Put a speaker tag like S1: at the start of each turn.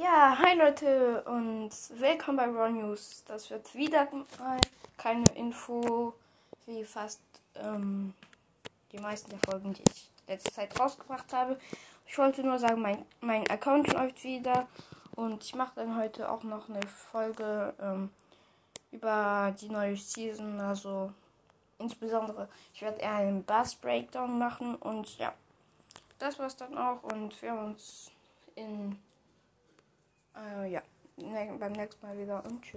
S1: Ja, hi Leute und willkommen bei Raw News. Das wird wieder mal keine Info wie fast ähm, die meisten der Folgen, die ich letzte Zeit rausgebracht habe. Ich wollte nur sagen, mein, mein Account läuft wieder und ich mache dann heute auch noch eine Folge ähm, über die neue Season. Also insbesondere, ich werde eher einen Bass Breakdown machen und ja, das war's dann auch und wir uns in ja, ne beim nächsten Mal wieder und tschüss.